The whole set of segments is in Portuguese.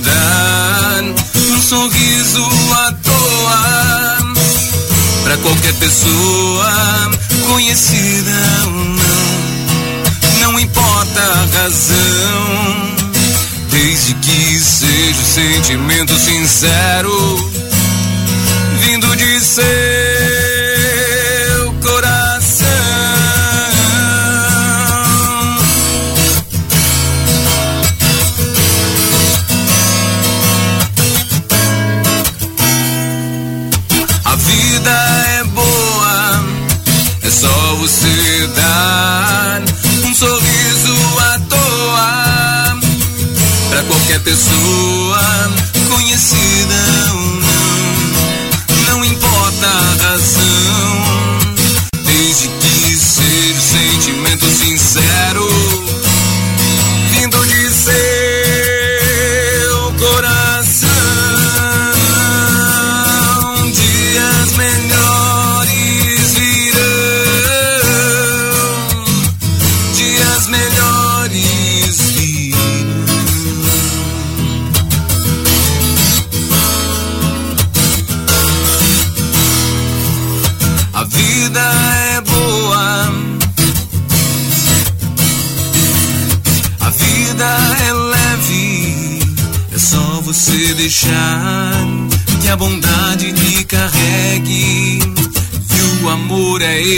dar um sorriso à toa pra qualquer pessoa, conhecida ou não. Não importa a razão, desde que seja o sentimento sincero, vindo de ser. Qualquer pessoa, conhecida ou não, não importa a razão,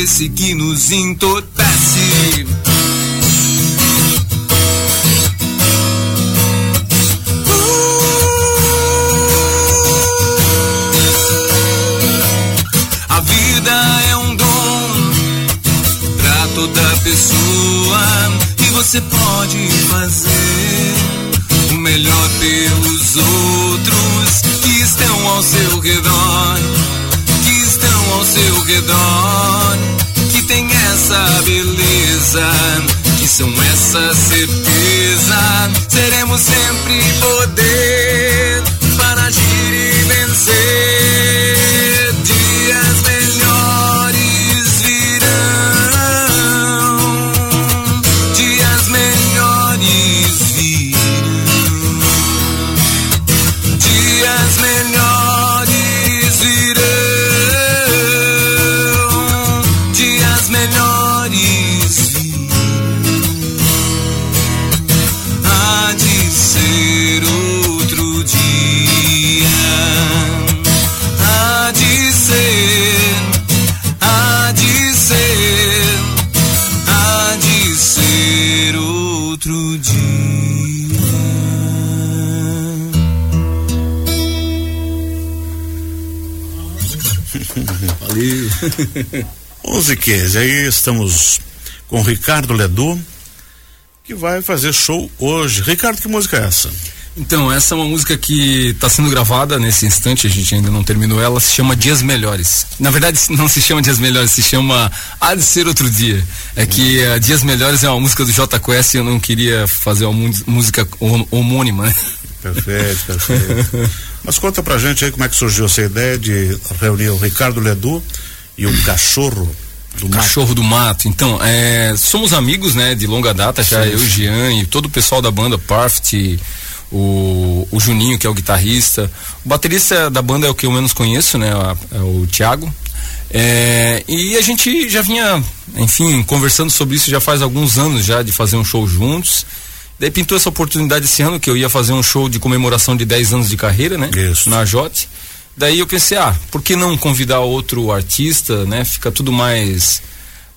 esse que nos entorpece. A vida é um dom pra toda pessoa e você pode fazer melhor pelos outros que estão ao seu redor, seu redor, que tem essa beleza, que são essa certeza. Seremos sempre poder para agir e vencer Valeu. 11 15 aí estamos com Ricardo Ledu, que vai fazer show hoje. Ricardo, que música é essa? Então, essa é uma música que está sendo gravada nesse instante, a gente ainda não terminou ela, se chama Dias Melhores. Na verdade, não se chama Dias Melhores, se chama Há de Ser Outro Dia. É que uh, Dias Melhores é uma música do J Quest e eu não queria fazer uma música homônima, né? Perfeito, perfeito. Mas conta pra gente aí como é que surgiu essa ideia de reunir o Ricardo Ledu e o cachorro do Cachorro mato. do Mato. Então, é, somos amigos, né, de longa data, já Sim, eu, sim. Jean e todo o pessoal da banda, Parfit, o, o Juninho, que é o guitarrista. O baterista da banda é o que eu menos conheço, né, é o Thiago. É, e a gente já vinha, enfim, conversando sobre isso já faz alguns anos já, de fazer um show juntos. Daí pintou essa oportunidade esse ano que eu ia fazer um show de comemoração de 10 anos de carreira, né? Isso. Na Jote. Daí eu pensei, ah, por que não convidar outro artista, né? Fica tudo mais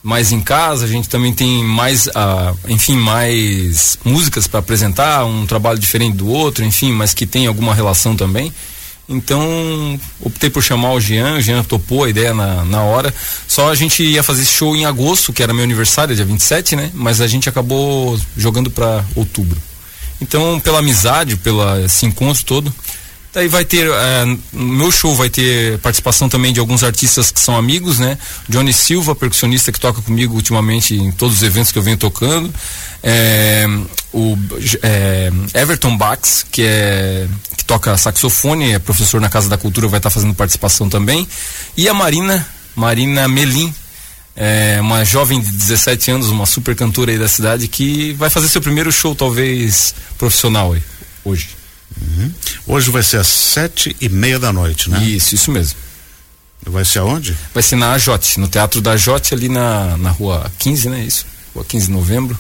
mais em casa, a gente também tem mais, ah, enfim, mais músicas para apresentar, um trabalho diferente do outro, enfim, mas que tem alguma relação também. Então, optei por chamar o Jean, o Jean topou a ideia na, na hora. Só a gente ia fazer esse show em agosto, que era meu aniversário, dia 27, né? Mas a gente acabou jogando para outubro. Então, pela amizade, pela esse encontro todo, Daí vai ter, eh, no meu show vai ter participação também de alguns artistas que são amigos, né? Johnny Silva, percussionista que toca comigo ultimamente em todos os eventos que eu venho tocando. Eh, o eh, Everton Bax, que é que toca saxofone, é professor na Casa da Cultura, vai estar fazendo participação também. E a Marina, Marina Melim, é uma jovem de 17 anos, uma super cantora aí da cidade, que vai fazer seu primeiro show, talvez, profissional aí. hoje. Uhum. Hoje vai ser às sete e meia da noite, né? Isso, isso mesmo. Vai ser aonde? Vai ser na Ajote, no Teatro da Ajote, ali na, na rua 15, né? Isso. Rua 15 de novembro.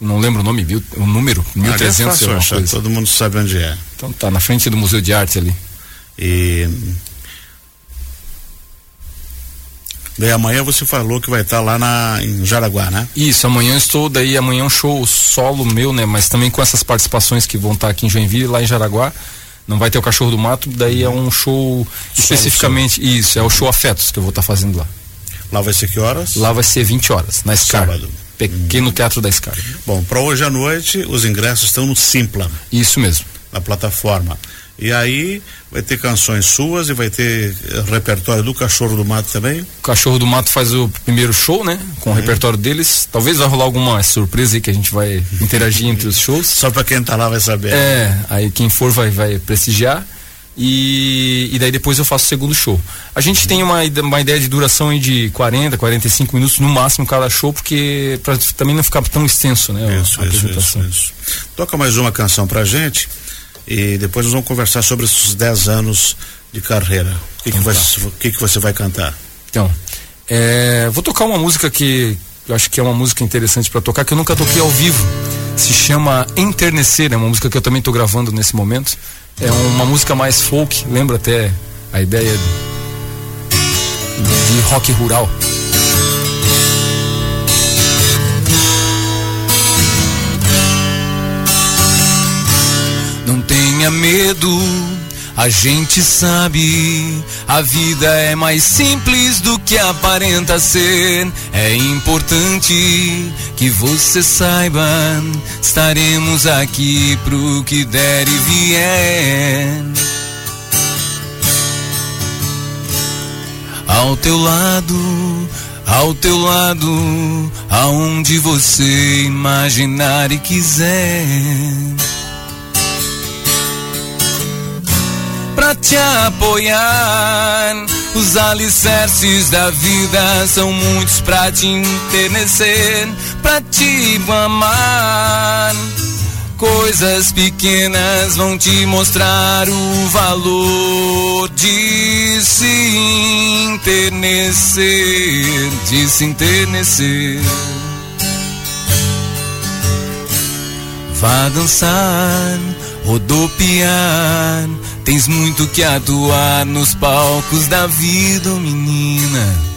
Não lembro o nome, viu? O número, 1300 é fácil achar, coisa. todo mundo sabe onde é. Então tá na frente do Museu de Arte ali. E Daí amanhã você falou que vai estar lá na, em Jaraguá, né? Isso, amanhã estou, daí amanhã é um show solo meu, né? Mas também com essas participações que vão estar aqui em Joinville, lá em Jaraguá. Não vai ter o Cachorro do Mato, daí é um show especificamente, isso, é o show Afetos que eu vou estar fazendo lá. Lá vai ser que horas? Lá vai ser 20 horas, na Scar. Sábado. Pequeno hum. Teatro da Scar. Bom, para hoje à noite, os ingressos estão no Simpla. Isso mesmo. Na plataforma. E aí vai ter canções suas e vai ter eh, repertório do Cachorro do Mato também? O Cachorro do Mato faz o primeiro show, né? Com uhum. o repertório deles. Talvez vai rolar alguma surpresa aí que a gente vai interagir entre os shows. Só para quem tá lá vai saber. É, aí quem for vai, vai prestigiar. E, e daí depois eu faço o segundo show. A gente tem uma, uma ideia de duração de 40, 45 minutos no máximo cada show, porque para também não ficar tão extenso, né? Isso, isso, isso, isso. Toca mais uma canção pra gente e depois nós vamos conversar sobre esses 10 anos de carreira. O que, que, vai, que, que você vai cantar? Então, é, vou tocar uma música que eu acho que é uma música interessante para tocar, que eu nunca toquei ao vivo. Se chama Enternecer, é uma música que eu também estou gravando nesse momento. É uma música mais folk, lembra até a ideia de, de rock rural. Tenha medo, a gente sabe. A vida é mais simples do que aparenta ser. É importante que você saiba. Estaremos aqui pro que der e vier. Ao teu lado, ao teu lado, aonde você imaginar e quiser. Te apoiar. Os alicerces da vida são muitos pra te enternecer, pra te amar. Coisas pequenas vão te mostrar o valor de se enternecer, de se enternecer. Vá dançar, rodopiar Tens muito que atuar nos palcos da vida, menina.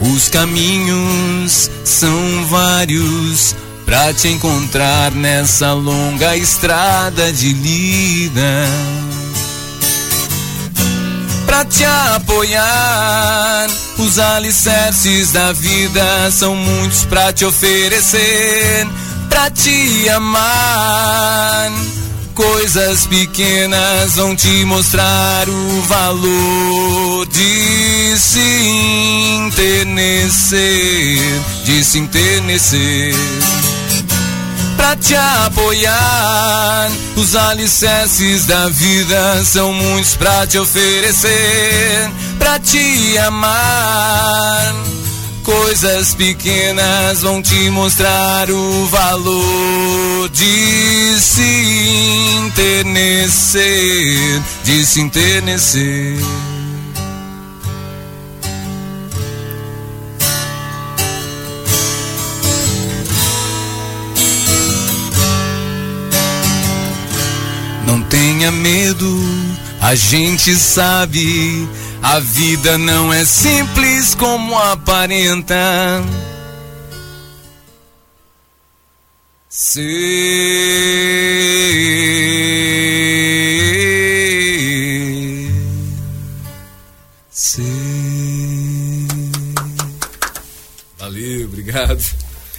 Os caminhos são vários pra te encontrar nessa longa estrada de lida. Pra te apoiar, os alicerces da vida são muitos pra te oferecer pra te amar. Coisas pequenas vão te mostrar o valor de se enternecer, de se enternecer. Pra te apoiar, os alicerces da vida são muitos pra te oferecer, pra te amar coisas pequenas vão te mostrar o valor de se enternecer, de se enternecer. Não tenha medo, a gente sabe a vida não é simples como aparenta. Ser. Ser. Valeu, obrigado.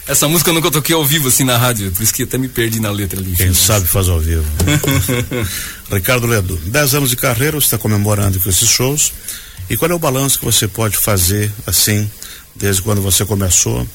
Essa música eu nunca toquei ao vivo assim na rádio, por isso que até me perdi na letra ali. Quem sabe faz ao vivo. Ricardo Ledo, 10 anos de carreira, você está comemorando com esses shows. E qual é o balanço que você pode fazer assim, desde quando você começou?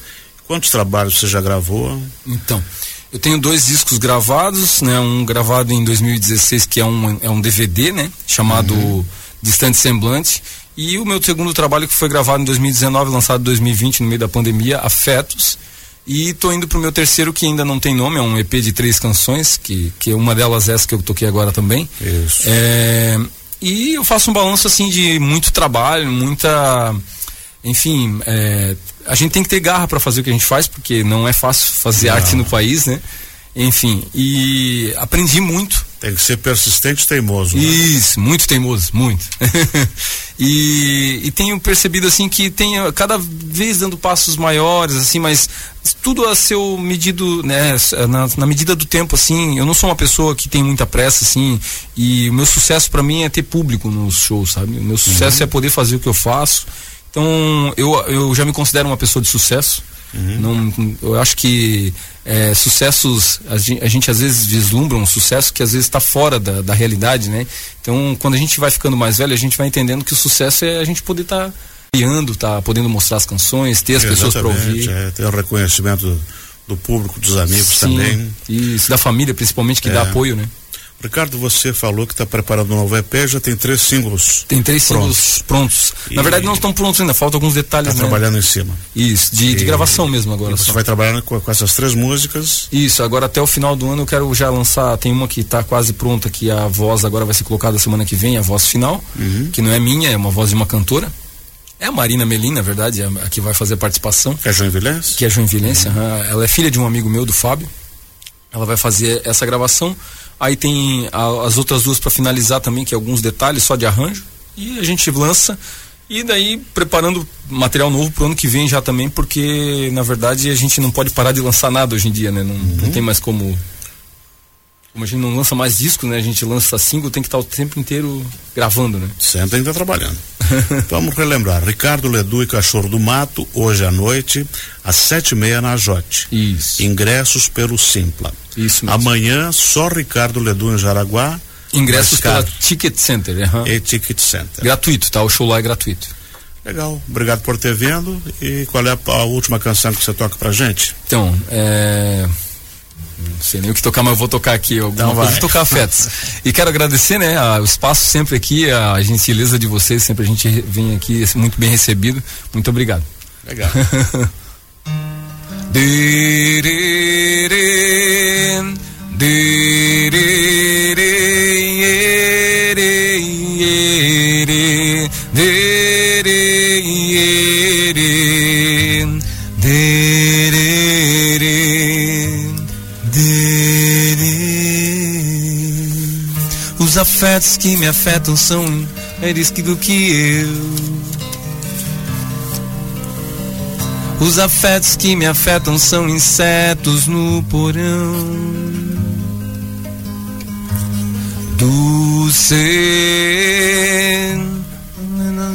Quantos trabalhos você já gravou? Então, eu tenho dois discos gravados, né? Um gravado em 2016 que é um, é um DVD, né? Chamado uhum. Distante Semblante. E o meu segundo trabalho que foi gravado em 2019, lançado em 2020 no meio da pandemia, Afetos E tô indo pro meu terceiro, que ainda não tem nome, é um EP de três canções, que, que uma delas é essa que eu toquei agora também. Isso. É, e eu faço um balanço assim de muito trabalho, muita. Enfim, é, a gente tem que ter garra para fazer o que a gente faz, porque não é fácil fazer Não. arte no país, né? Enfim, e aprendi muito Tem que ser persistente e teimoso. né? isso, muito teimoso, muito. e, e tenho percebido assim que tenho cada vez dando passos maiores, assim, mas tudo a seu medido, né, na, na medida do tempo, assim. Eu não sou uma pessoa que tem muita pressa, assim, e o meu sucesso para mim é ter público nos shows, sabe? O meu sucesso é poder fazer o que eu faço. Então, eu, eu já me considero uma pessoa de sucesso. Não, eu acho que é, sucessos, a gente, a gente às vezes vislumbra um sucesso que às vezes está fora da, da realidade, né? Então, quando a gente vai ficando mais velho, a gente vai entendendo que o sucesso é a gente poder estar criando, tá podendo mostrar as canções, ter as pessoas para ouvir. É, ter o reconhecimento do, do público, dos amigos Sim, também. Isso, da família principalmente, que É. dá apoio, né? Ricardo, você falou que está preparando um novo EP, já tem três singles. Tem três Prontos. singles prontos. E- Na verdade, não estão prontos ainda, faltam alguns detalhes, Está né? trabalhando em cima. Isso, de, de E- gravação mesmo agora. E você só. vai trabalhando com, com essas três músicas. Isso, agora até o final do ano eu quero já lançar, tem uma que está quase pronta, que a voz agora vai ser colocada semana que vem, a voz final, que não é minha, é uma voz de uma cantora. É a Marina Melim, na verdade, a, a que vai fazer a participação, Que é Joinvilense? que é Joinvilense, aham. ela é filha de um amigo meu, do Fábio. Ela vai fazer essa gravação. Aí tem a- as outras duas para finalizar também, que é alguns detalhes só de arranjo. E a gente lança. E daí preparando material novo pro ano que vem já também, porque na verdade a gente não pode parar de lançar nada hoje em dia, né? Não, não tem mais como. Como a gente não lança mais disco, né? A gente lança single, tem que estar o tempo inteiro gravando, né? Sempre ainda trabalhando. Vamos relembrar. Ricardo Ledu e Cachorro do Mato, hoje à noite, às sete e meia na Jote. Isso. Ingressos pelo Simpla. Isso mesmo. Amanhã, só Ricardo Ledu em Jaraguá. Ingressos pela. Ticket Center, aham. E Ticket Center. Gratuito, tá? O show lá é gratuito. Legal. Obrigado por ter vindo. E qual é a, a última canção que você toca pra gente? Então, é. Não sei nem o que tocar, mas eu vou tocar aqui alguma Então coisa. vai. Vou tocar afetos. e quero agradecer, né, a- o espaço sempre aqui, a gentileza de vocês, sempre a gente vem aqui muito bem recebido. Muito obrigado. Legal. dererê. Os afetos que me afetam são mais do que eu. Os afetos que me afetam são insetos no porão do ser.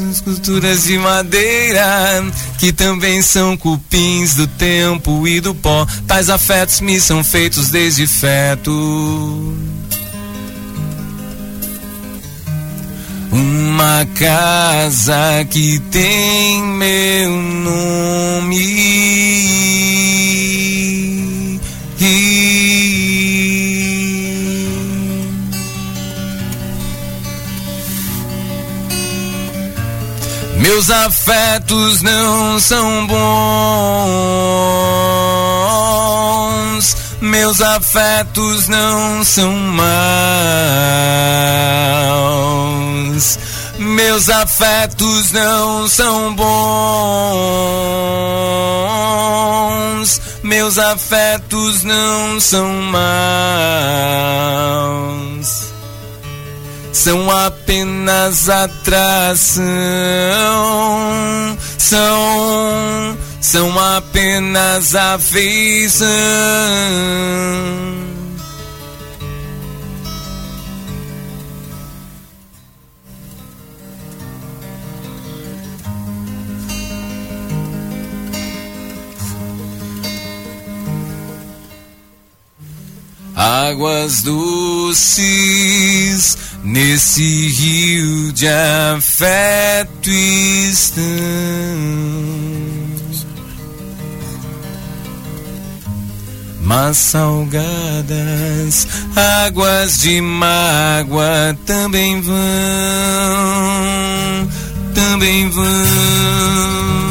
Nas esculturas de madeira que também são cupins do tempo e do pó. Tais afetos me são feitos desde feto. Uma casa que tem meu nome. Meus afetos não são bons. Meus afetos não são maus. Meus afetos não são bons. Meus afetos não são maus são apenas atração, são, são apenas afeição. Águas doces nesse rio de afeto estão. Mas salgadas águas de mágoa também vão, também vão.